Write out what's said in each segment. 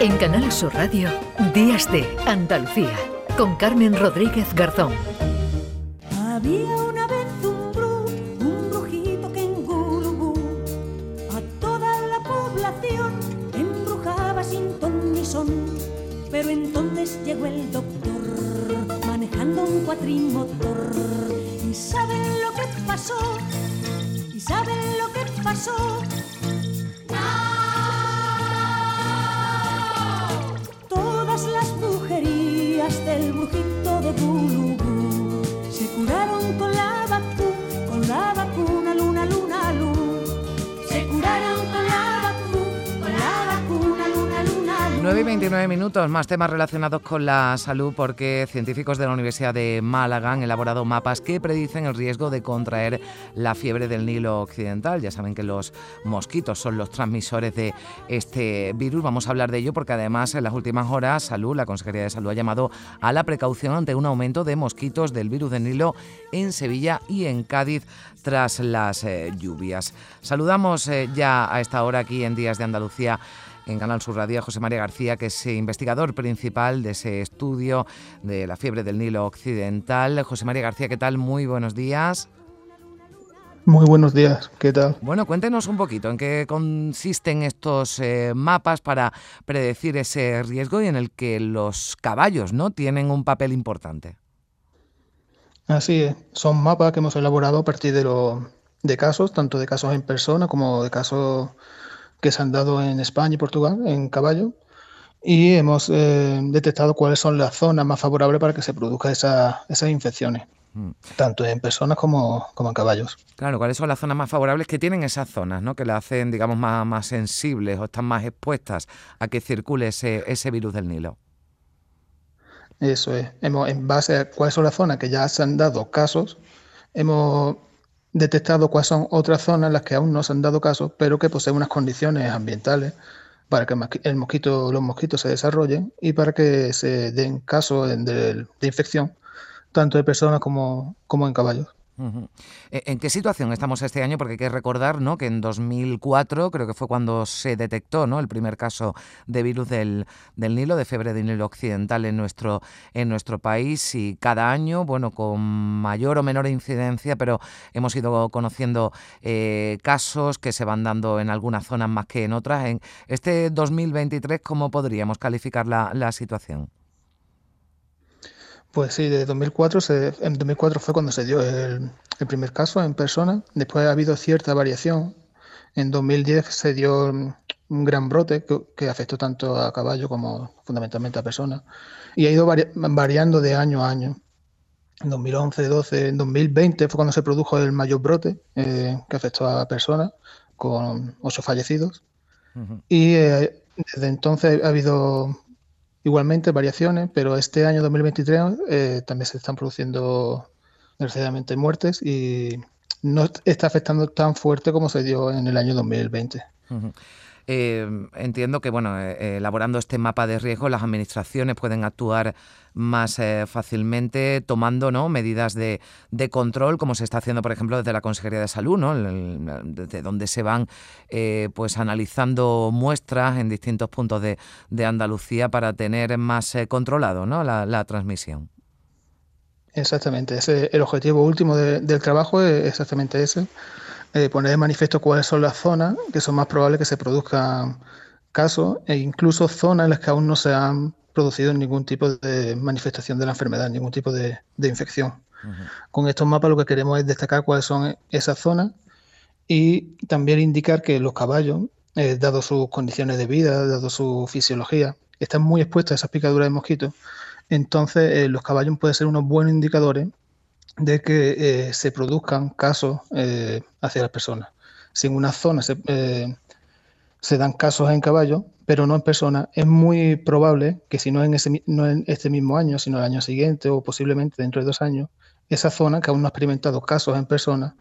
En Canal Sur Radio, Días de Andalucía, con Carmen Rodríguez Garzón. Había una vez un bru, un brujito que en Gurugú a toda la población embrujaba sin ton ni son. Pero entonces llegó el doctor manejando un cuatrimotor. ¿Y saben lo que pasó? ¿Y saben lo que pasó? Một khi 9 y 29 minutos, más temas relacionados con la salud porque científicos de la Universidad de Málaga han elaborado mapas que predicen el riesgo de contraer la fiebre del Nilo Occidental. Ya saben que los mosquitos son los transmisores de este virus. Vamos a hablar de ello porque además en las últimas horas Salud, la Consejería de Salud ha llamado a la precaución ante un aumento de mosquitos del virus del Nilo en Sevilla y en Cádiz tras las eh, lluvias. Saludamos eh, ya a esta hora aquí en Días de Andalucía en Canal Sur Radio a José María García, que es investigador principal de ese estudio de la fiebre del Nilo Occidental. José María García, ¿qué tal? Muy buenos días. Muy buenos días, ¿qué tal? Bueno, cuéntenos un poquito en qué consisten estos eh, mapas para predecir ese riesgo y en el que los caballos no tienen un papel importante. Así es, son mapas que hemos elaborado a partir de, lo- de casos, tanto de casos en persona como de casos que se han dado en España y Portugal en caballo, y hemos eh, detectado cuáles son las zonas más favorables para que se produzcan esa- esas infecciones, Mm. tanto en personas como, como en caballos. Claro, ¿cuáles son las zonas más favorables que tienen esas zonas, ¿no? que las hacen, digamos, más, más sensibles o están más expuestas a que circule ese, ese virus del Nilo? Eso es, hemos, en base a cuáles son las zonas que ya se han dado casos, hemos detectado cuáles son otras zonas en las que aún no se han dado casos, pero que poseen unas condiciones ambientales para que el mosqui- el mosquito, los mosquitos se desarrollen y para que se den casos de, de infección, tanto de personas como, como en caballos. Ujú. ¿E- ¿En qué situación estamos este año? Porque hay que recordar ¿no? que en 2004 creo que fue cuando se detectó ¿no? el primer caso de virus del, del Nilo, de fiebre del Nilo occidental en nuestro, en nuestro país y cada año, bueno, con mayor o menor incidencia, pero hemos ido conociendo eh, casos que se van dando en algunas zonas más que en otras. En este 2023, ¿cómo podríamos calificar la, la situación? Pues sí, de 2004, se, en 2004 fue cuando se dio el, el primer caso en persona. Después ha habido cierta variación. En 2010 se dio un gran brote que, que afectó tanto a caballo como fundamentalmente a personas. Y ha ido vari- variando de año a año. En 2011, 12, en 2020 fue cuando se produjo el mayor brote eh, que afectó a personas, con ocho fallecidos. Ujú. Y eh, desde entonces ha habido igualmente variaciones, pero este año 2023 eh, también se están produciendo desgraciadamente muertes y no está afectando tan fuerte como se dio en el año 2020. Ujú. Eh, entiendo que, bueno, eh, eh, elaborando este mapa de riesgo, las administraciones pueden actuar más eh, fácilmente tomando ¿no? medidas de, de control, como se está haciendo, por ejemplo, desde la Consejería de Salud, ¿no? Desde donde se van pues analizando muestras en distintos puntos de, de Andalucía para tener más controlado ¿no? la, la transmisión. Exactamente, ese, el objetivo último de- del trabajo es exactamente ese, eh, poner de manifiesto cuáles son las zonas que son más probables que se produzcan casos e incluso zonas en las que aún no se han producido ningún tipo de manifestación de la enfermedad, ningún tipo de, de infección. Con estos mapas lo que queremos es destacar cuáles son esas zonas y también indicar que los caballos, eh, dado sus condiciones de vida, dado su fisiología, están muy expuestos a esas picaduras de mosquitos. Entonces, eh, los caballos pueden ser unos buenos indicadores de que eh, se produzcan casos eh, hacia las personas. Si en una zona se, eh, dan casos en caballos, pero no en personas, es muy probable que si no en, ese, en este mismo año, sino el año siguiente o posiblemente dentro de dos años, esa zona que aún no ha experimentado casos en personas,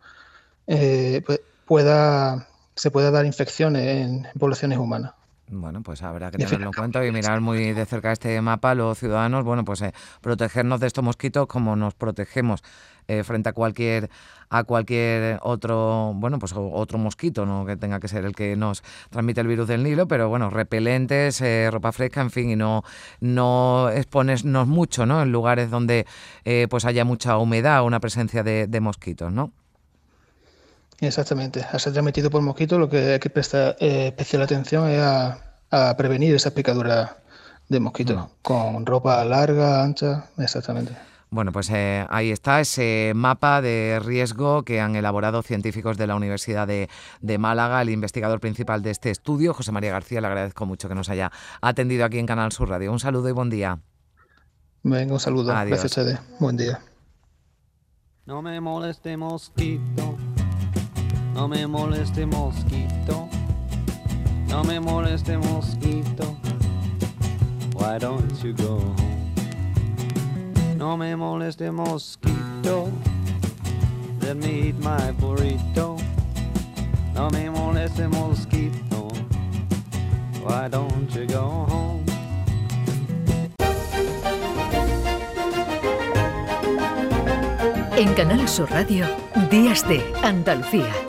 pues pueda, se pueda dar infecciones en poblaciones humanas. Bueno, pues habrá que tenerlo en cuenta y mirar muy de cerca este mapa los ciudadanos, bueno, pues eh, protegernos de estos mosquitos como nos protegemos eh, frente a cualquier a cualquier otro, bueno, pues otro mosquito, no que tenga que ser el que nos transmite el virus del Nilo, pero bueno, repelentes, eh, ropa fresca, en fin, y no no exponernos mucho, ¿no? En lugares donde pues haya mucha humedad o una presencia de, de mosquitos, ¿no? Exactamente. Al ser transmitido por mosquitos, lo que hay que prestar eh, especial atención es a, prevenir esa picadura de mosquitos con ropa larga, ancha, exactamente. Bueno, pues eh, ahí está ese mapa de riesgo que han elaborado científicos de la Universidad de, Málaga. El investigador principal de este estudio, José María García, le agradezco mucho que nos haya atendido aquí en Canal Sur Radio. Un saludo y buen día. Venga, un saludo. Gracias, Chede. Buen día. No me moleste mosquito no me moleste mosquito, no me moleste mosquito. Why don't you go home? No me moleste mosquito. Let me eat my burrito. No me moleste mosquito. Why don't you go home? En Canal Sur Radio, Días de Andalucía